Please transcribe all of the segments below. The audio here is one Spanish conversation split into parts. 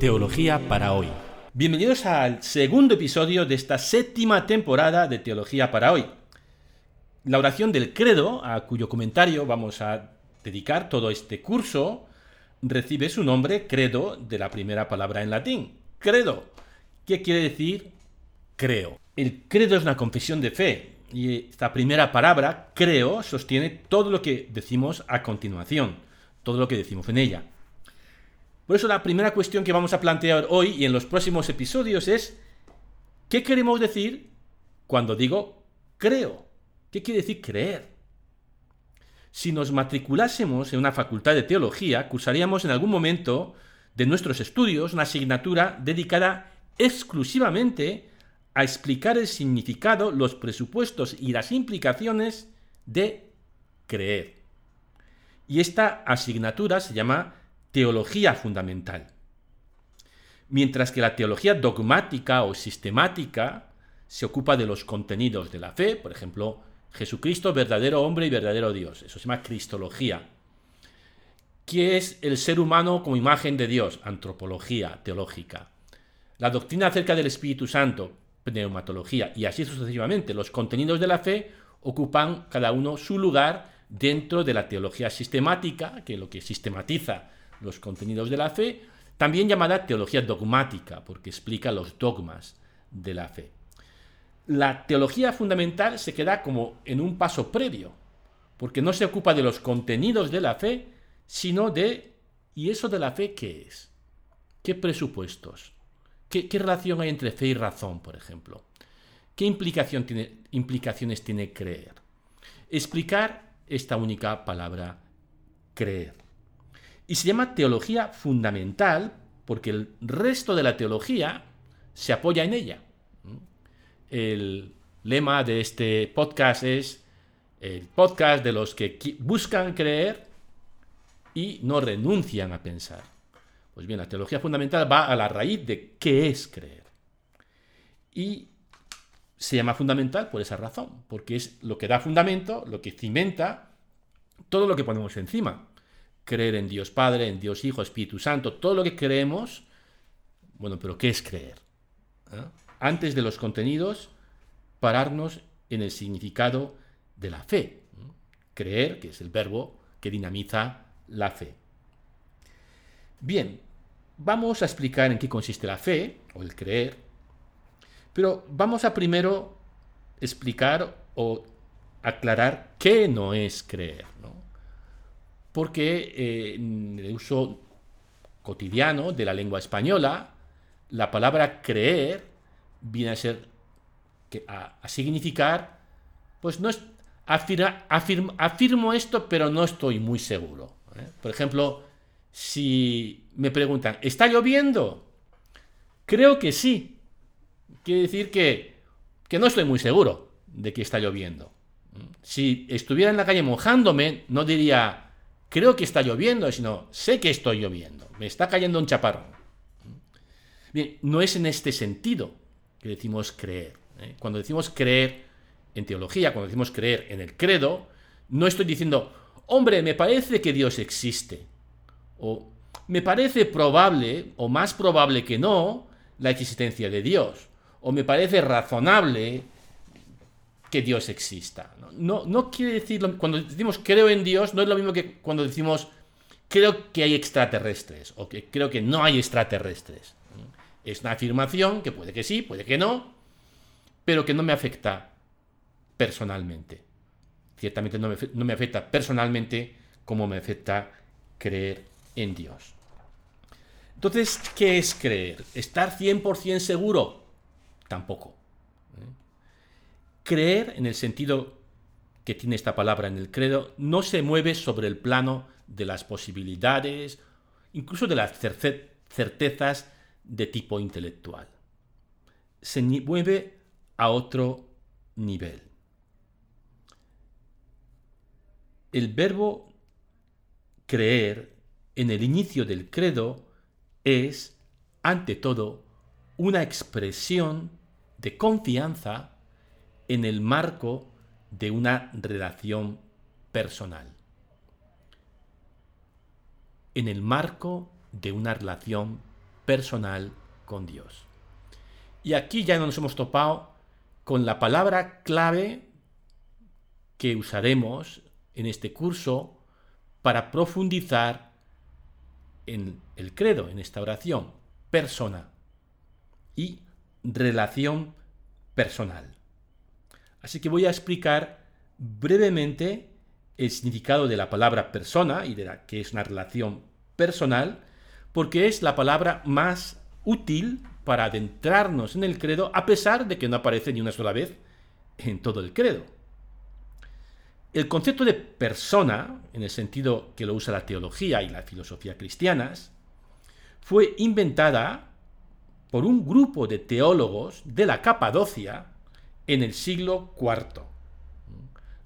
Teología para hoy. Bienvenidos al segundo episodio de esta séptima temporada de Teología para hoy. La oración del credo, a cuyo comentario vamos a dedicar todo este curso, recibe su nombre credo de la primera palabra en latín, credo, ¿Qué quiere decir creo. El credo es una confesión de fe y esta primera palabra, creo, sostiene todo lo que decimos a continuación, todo lo que decimos en ella. Por eso la primera cuestión que vamos a plantear hoy y en los próximos episodios es, ¿qué queremos decir cuando digo creo? ¿Qué quiere decir creer? Si nos matriculásemos en una facultad de teología, cursaríamos en algún momento de nuestros estudios una asignatura dedicada exclusivamente a explicar el significado, los presupuestos y las implicaciones de creer. Y esta asignatura se llama teología fundamental. Mientras que la teología dogmática o sistemática se ocupa de los contenidos de la fe, por ejemplo, Jesucristo, verdadero hombre y verdadero Dios. Eso se llama cristología. ¿Qué es el ser humano como imagen de Dios? Antropología teológica. La doctrina acerca del Espíritu Santo, pneumatología, y así sucesivamente. Los contenidos de la fe ocupan cada uno su lugar dentro de la teología sistemática, que es lo que sistematiza los contenidos de la fe, también llamada teología dogmática, porque explica los dogmas de la fe. La teología fundamental se queda como en un paso previo, porque no se ocupa de los contenidos de la fe, sino de ¿y eso de la fe qué es? ¿Qué presupuestos? ¿Qué, relación hay entre fe y razón, por ejemplo? ¿Qué implicación tiene, implicaciones tiene creer? Explicar esta única palabra, creer. Y se llama teología fundamental porque el resto de la teología se apoya en ella. El lema de este podcast es el podcast de los que buscan creer y no renuncian a pensar. Pues bien, la teología fundamental va a la raíz de qué es creer. Y se llama fundamental por esa razón, porque es lo que da fundamento, lo que cimenta todo lo que ponemos encima creer en Dios Padre, en Dios Hijo, Espíritu Santo, todo lo que creemos. Bueno, pero ¿qué es creer? ¿Eh? Antes de los contenidos, pararnos en el significado de la fe. Creer, que es el verbo que dinamiza la fe. Bien, vamos a explicar en qué consiste la fe, o el creer, pero vamos a primero explicar o aclarar qué no es creer porque eh, en el uso cotidiano de la lengua española, la palabra creer viene a ser, a, significar, pues no es, afirmo esto, pero no estoy muy seguro. ¿eh? Por ejemplo, si me preguntan, ¿está lloviendo? Creo que sí. Quiere decir que, que no estoy muy seguro de que está lloviendo. Si estuviera en la calle mojándome, no diría, creo que está lloviendo, sino sé que estoy lloviendo, me está cayendo un chaparrón. No es en este sentido que decimos creer. ¿eh? Cuando decimos creer en teología, cuando decimos creer en el credo, no estoy diciendo, hombre, me parece que Dios existe. O me parece probable, o más probable que no, la existencia de Dios. O me parece razonable que Dios exista. No, no quiere decir, cuando decimos creo en Dios, no es lo mismo que cuando decimos creo que hay extraterrestres o que creo que no hay extraterrestres. Es una afirmación que puede que sí, puede que no, pero que no me afecta personalmente. Ciertamente no me, no me afecta personalmente como me afecta creer en Dios. Entonces, ¿qué es creer? ¿Estar 100% seguro? Tampoco. Creer, en el sentido que tiene esta palabra en el credo, no se mueve sobre el plano de las posibilidades, incluso de las certezas de tipo intelectual. Se mueve a otro nivel. El verbo creer en el inicio del credo es, ante todo, una expresión de confianza en el marco de una relación personal. En el marco de una relación personal con Dios. Y aquí ya nos hemos topado con la palabra clave que usaremos en este curso para profundizar en el credo, en esta oración, persona y relación personal. Así que voy a explicar brevemente el significado de la palabra persona y de la que es una relación personal, porque es la palabra más útil para adentrarnos en el credo, a pesar de que no aparece ni una sola vez en todo el credo. El concepto de persona, en el sentido que lo usa la teología y la filosofía cristianas, fue inventada por un grupo de teólogos de la Capadocia en el siglo IV,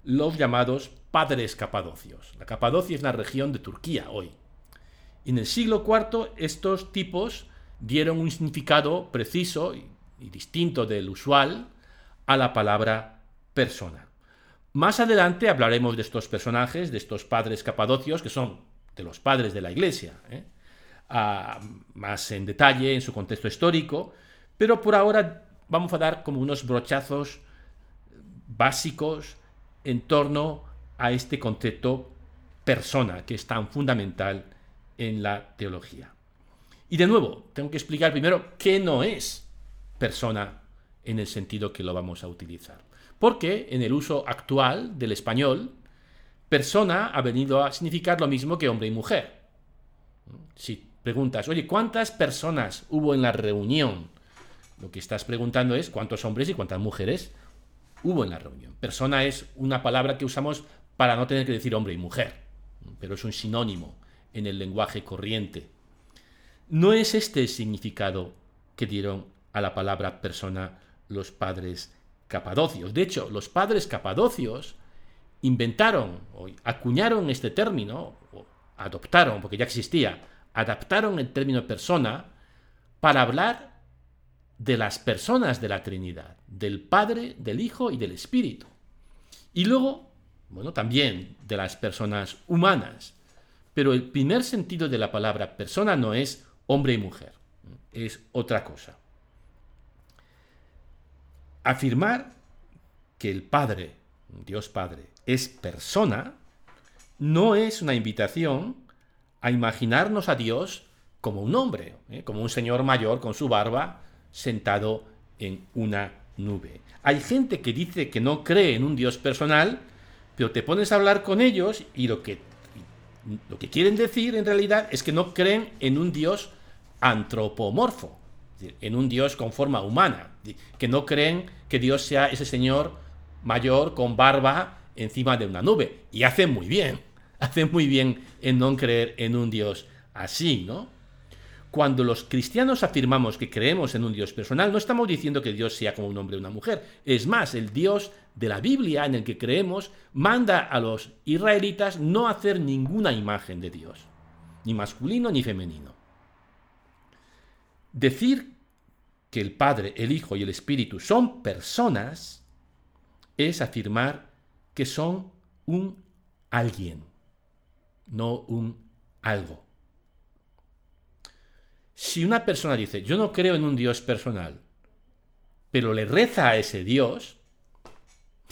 los llamados padres capadocios. La Capadocia es una región de Turquía hoy. En el siglo IV estos tipos dieron un significado preciso y, distinto del usual a la palabra persona. Más adelante hablaremos de estos personajes, de estos padres capadocios, que son de los padres de la Iglesia, ¿eh? más en detalle en su contexto histórico, pero por ahora vamos a dar como unos brochazos básicos en torno a este concepto persona, que es tan fundamental en la teología. Y de nuevo, tengo que explicar primero qué no es persona en el sentido que lo vamos a utilizar. Porque en el uso actual del español, persona ha venido a significar lo mismo que hombre y mujer. Si preguntas, oye, ¿cuántas personas hubo en la reunión? Lo que estás preguntando es cuántos hombres y cuántas mujeres hubo en la reunión. Persona es una palabra que usamos para no tener que decir hombre y mujer, pero es un sinónimo en el lenguaje corriente. No es este el significado que dieron a la palabra persona los padres capadocios. De hecho, los padres capadocios inventaron o acuñaron este término, o adoptaron, porque ya existía, adaptaron el término persona para hablar de las personas de la Trinidad, del Padre, del Hijo y del Espíritu. Y luego, bueno, también de las personas humanas. Pero el primer sentido de la palabra persona no es hombre y mujer. Es otra cosa. Afirmar que el Padre, Dios Padre, es persona, no es una invitación a imaginarnos a Dios como un hombre, ¿eh? como un señor mayor con su barba sentado en una nube. Hay gente que dice que no cree en un Dios personal, pero te pones a hablar con ellos y lo que, lo que quieren decir en realidad es que no creen en un Dios antropomorfo, en un Dios con forma humana, que no creen que Dios sea ese señor mayor con barba encima de una nube. Y hacen muy bien, hacen muy bien en no creer en un Dios así, ¿no? Cuando los cristianos afirmamos que creemos en un Dios personal, no estamos diciendo que Dios sea como un hombre o una mujer. Es más, el Dios de la Biblia en el que creemos manda a los israelitas no hacer ninguna imagen de Dios, ni masculino ni femenino. Decir que el Padre, el Hijo y el Espíritu son personas es afirmar que son un alguien, no un algo. Si una persona dice, yo no creo en un Dios personal, pero le reza a ese Dios,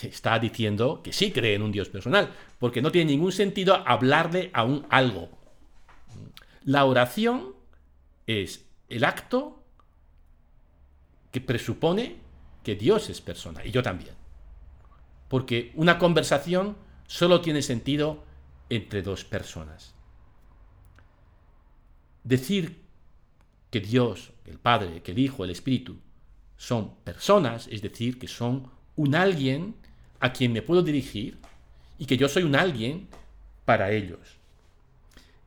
está diciendo que sí cree en un Dios personal, porque no tiene ningún sentido hablarle a un algo. La oración es el acto que presupone que Dios es persona, y yo también. Porque una conversación solo tiene sentido entre dos personas. Decir que Dios, el Padre, que el Hijo, el Espíritu, son personas, es decir, que son un alguien a quien me puedo dirigir y que yo soy un alguien para ellos.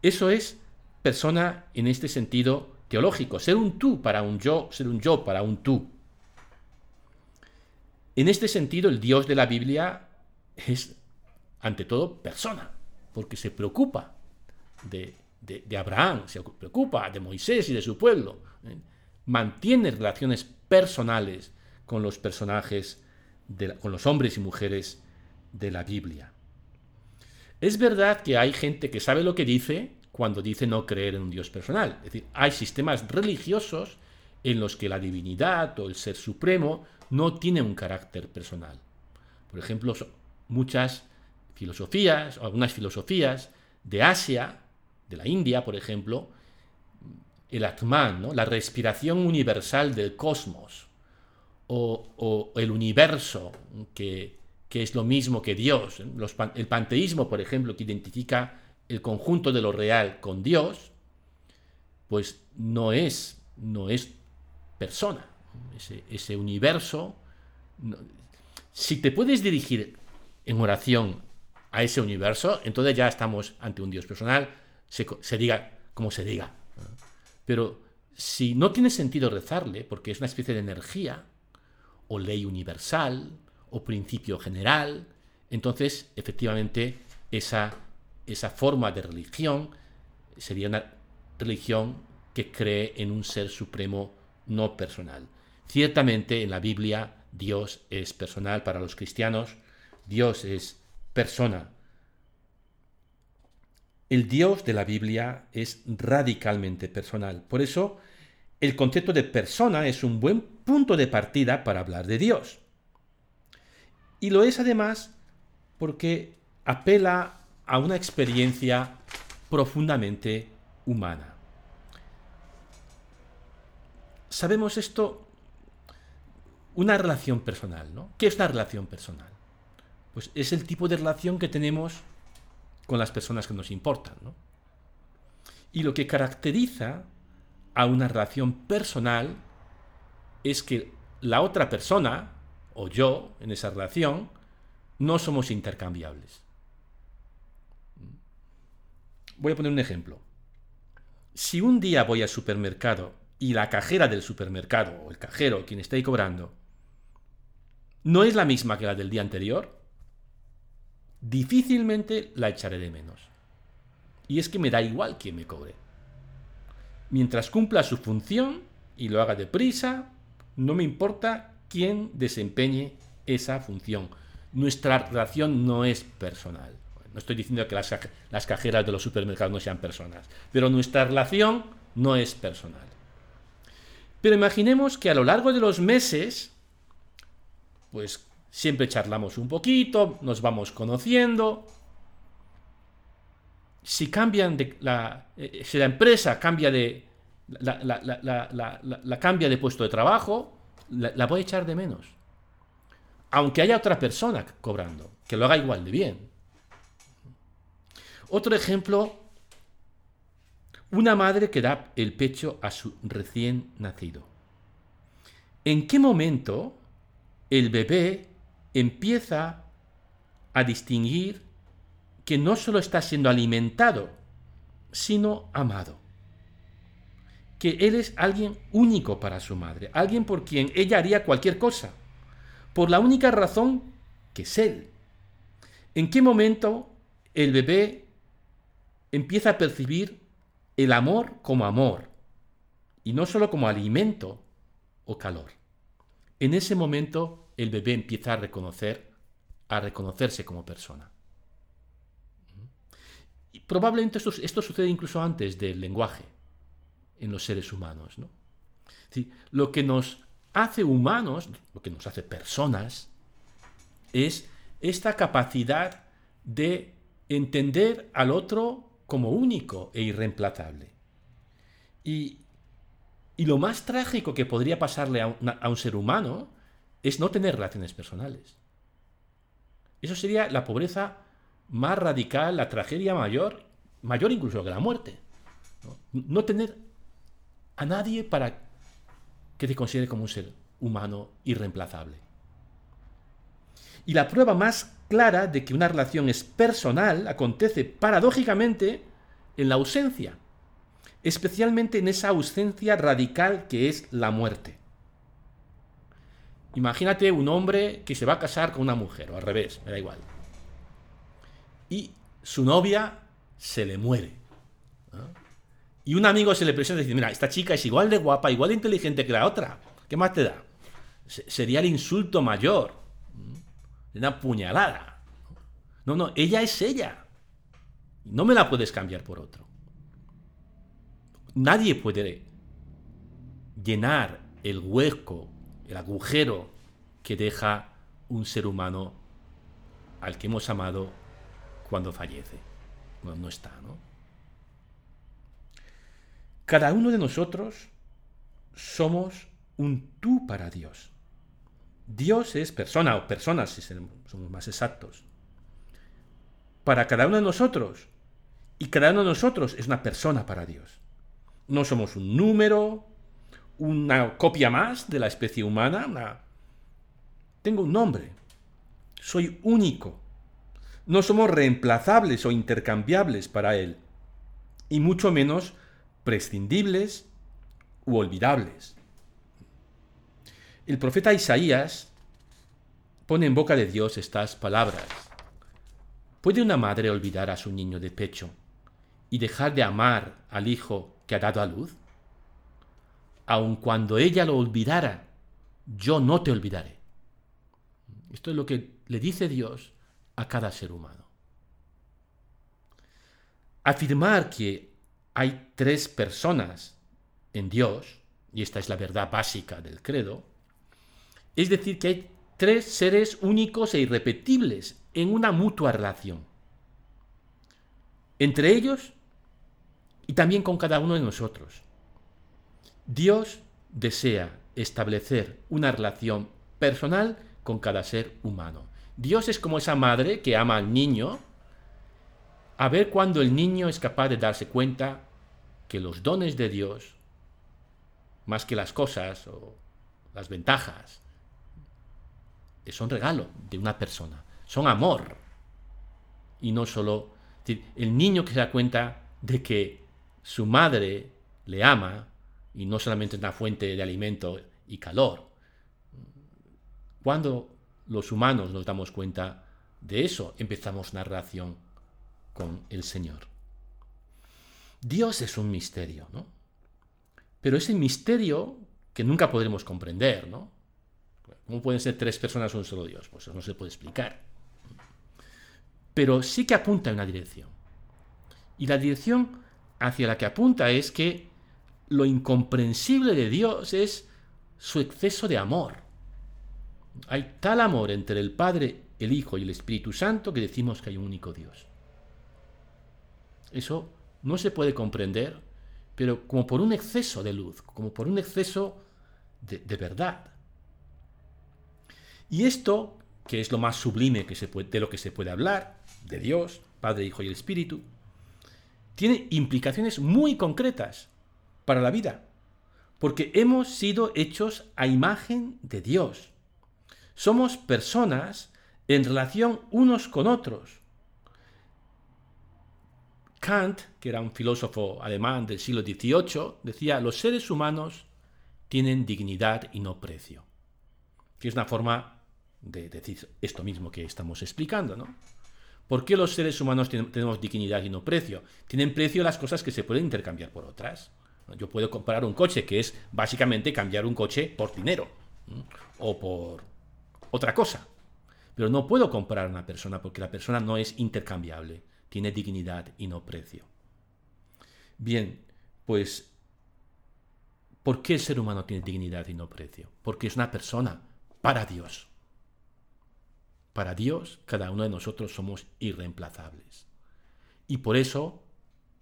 Eso es persona en este sentido teológico, ser un tú para un yo, ser un yo para un tú. En este sentido, el Dios de la Biblia es, ante todo, persona, porque se preocupa de, Abraham, se preocupa de Moisés y de su pueblo. ¿eh? Mantiene relaciones personales con los personajes, con los hombres y mujeres de la Biblia. Es verdad que hay gente que sabe lo que dice, cuando dice no creer en un Dios personal. Es decir, hay sistemas religiosos en los que la divinidad o el ser supremo no tiene un carácter personal. Por ejemplo, muchas filosofías, o algunas filosofías de Asia, de la India, por ejemplo, el Atman, la respiración universal del cosmos, o, el universo, que, es lo mismo que Dios. el panteísmo, por ejemplo, que identifica el conjunto de lo real con Dios, pues no es, no es persona. Ese, universo, si te puedes dirigir en oración a ese universo, entonces ya estamos ante un Dios personal, se, diga como se diga. Pero si no tiene sentido rezarle, porque es una especie de energía, o ley universal, o principio general, entonces efectivamente esa, esa forma de religión sería una religión que cree en un ser supremo no personal. Ciertamente en la Biblia Dios es personal para los cristianos, Dios es persona. El Dios de la Biblia es radicalmente personal. Por eso, el concepto de persona es un buen punto de partida para hablar de Dios. Y lo es además porque apela a una experiencia profundamente humana. Sabemos esto, una relación personal, ¿no? ¿Qué es una relación personal? Pues es el tipo de relación que tenemos con las personas que nos importan, ¿no? Y lo que caracteriza a una relación personal es que la otra persona, o yo, en esa relación, no somos intercambiables. Voy a poner un ejemplo. Si un día voy al supermercado y la cajera del supermercado, o el cajero, quien está ahí cobrando, no es la misma que la del día anterior, difícilmente la echaré de menos. Y es que me da igual quién me cobre. Mientras cumpla su función y lo haga deprisa, no me importa quién desempeñe esa función. Nuestra relación no es personal. No estoy diciendo que las, las cajeras de los supermercados no sean personas, pero nuestra relación no es personal. Pero imaginemos que a lo largo de los meses, pues siempre charlamos un poquito, nos vamos conociendo. Si cambian de la, eh, si la empresa cambia de la, cambia de puesto de trabajo, la, voy a echar de menos. Aunque haya otra persona cobrando, que lo haga igual de bien. Otro ejemplo, una madre que da el pecho a su recién nacido. ¿En qué momento el bebé empieza a distinguir que no solo está siendo alimentado, sino amado. Que él es alguien único para su madre, alguien por quien ella haría cualquier cosa, por la única razón que es él. ¿En qué momento el bebé empieza a percibir el amor como amor y no solo como alimento o calor? En ese momento el bebé empieza a reconocer, a reconocerse como persona. Y probablemente esto, sucede incluso antes del lenguaje en los seres humanos. ¿no? lo que nos hace humanos, lo que nos hace personas, es esta capacidad de entender al otro como único e irreemplazable. Y, lo más trágico que podría pasarle a un ser humano es no tener relaciones personales. Eso sería la pobreza más radical, la tragedia mayor, mayor incluso que la muerte. No, tener a nadie para que te considere como un ser humano irreemplazable. Y la prueba más clara de que una relación es personal acontece paradójicamente en la ausencia, especialmente en esa ausencia radical que es la muerte. Imagínate un hombre que se va a casar con una mujer, o al revés, me da igual. Y su novia se le muere. Y un amigo se le presenta y dice, mira, esta chica es igual de guapa, igual de inteligente que la otra. ¿Qué más te da? sería el insulto mayor. Una puñalada. No, no, ella es ella. No me la puedes cambiar por otro. nadie puede llenar el hueco, el agujero que deja un ser humano al que hemos amado cuando fallece, cuando no está, ¿no? Cada uno de nosotros somos un tú para Dios. Dios es persona o personas, si somos más exactos. Para cada uno de nosotros. Y cada uno de nosotros es una persona para Dios. No somos un número, una copia más de la especie humana. Tengo un nombre. Soy único. No somos reemplazables o intercambiables para Él. Y mucho menos prescindibles u olvidables. El profeta Isaías pone en boca de Dios estas palabras. ¿Puede una madre olvidar a su niño de pecho y dejar de amar al hijo que ha dado a luz? Aun cuando ella lo olvidara, yo no te olvidaré. Esto es lo que le dice Dios a cada ser humano. Afirmar que hay tres personas en Dios, y esta es la verdad básica del credo, es decir, que hay tres seres únicos e irrepetibles en una mutua relación. Entre ellos y también con cada uno de nosotros. Dios desea establecer una relación personal con cada ser humano. Dios es como esa madre que ama al niño, a ver cuando el niño es capaz de darse cuenta que los dones de Dios, más que las cosas o las ventajas, son regalo de una persona, son amor. Y no solo el niño que se da cuenta de que su madre le ama y no solamente una fuente de alimento y calor. Cuando los humanos nos damos cuenta de eso, empezamos una relación con el Señor. Dios es un misterio, ¿no? Pero es el misterio que nunca podremos comprender, ¿no? ¿Cómo pueden ser tres personas un solo Dios? Pues eso no se puede explicar. Pero sí que apunta en una dirección. Y la dirección hacia la que apunta es que lo incomprensible de Dios es su exceso de amor. Hay tal amor entre el Padre, el Hijo y el Espíritu Santo que decimos que hay un único Dios. Eso no se puede comprender, pero como por un exceso de luz, como por un exceso de, verdad. Y esto, que es lo más sublime de lo que se puede hablar, de Dios, Padre, Hijo y el Espíritu, tiene implicaciones muy concretas para la vida, porque hemos sido hechos a imagen de Dios. Somos personas en relación unos con otros. Kant, que era un filósofo alemán del siglo XVIII, decía, los seres humanos tienen dignidad y no precio. Que es una forma de decir esto mismo que estamos explicando, ¿no? ¿Por qué los seres humanos tenemos dignidad y no precio? Tienen precio las cosas que se pueden intercambiar por otras. Yo puedo comprar un coche, que es básicamente cambiar un coche por dinero o por otra cosa. Pero no puedo comprar una persona porque la persona no es intercambiable, tiene dignidad y no precio. Bien, pues, ¿por qué el ser humano tiene dignidad y no precio? Porque es una persona para Dios. Para Dios, cada uno de nosotros somos irreemplazables. Y por eso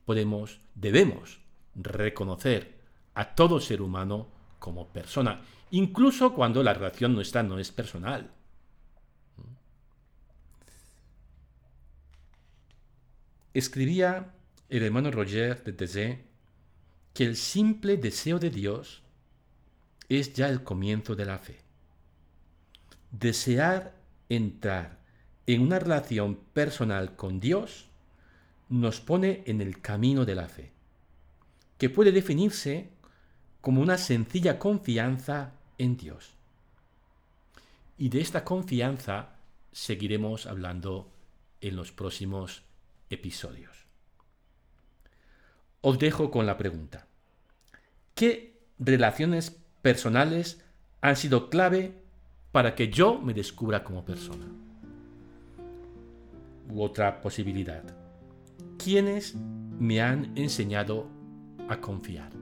podemos, debemos reconocer a todo ser humano como persona, incluso cuando la relación nuestra no es personal. Escribía el hermano Roger de Dezé que el simple deseo de Dios es ya el comienzo de la fe. Desear entrar en una relación personal con Dios nos pone en el camino de la fe, que puede definirse como una sencilla confianza en Dios. Y de esta confianza seguiremos hablando en los próximos episodios. Os dejo con la pregunta. ¿Qué relaciones personales han sido clave para que yo me descubra como persona. U otra posibilidad. ¿Quiénes me han enseñado a confiar.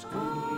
school.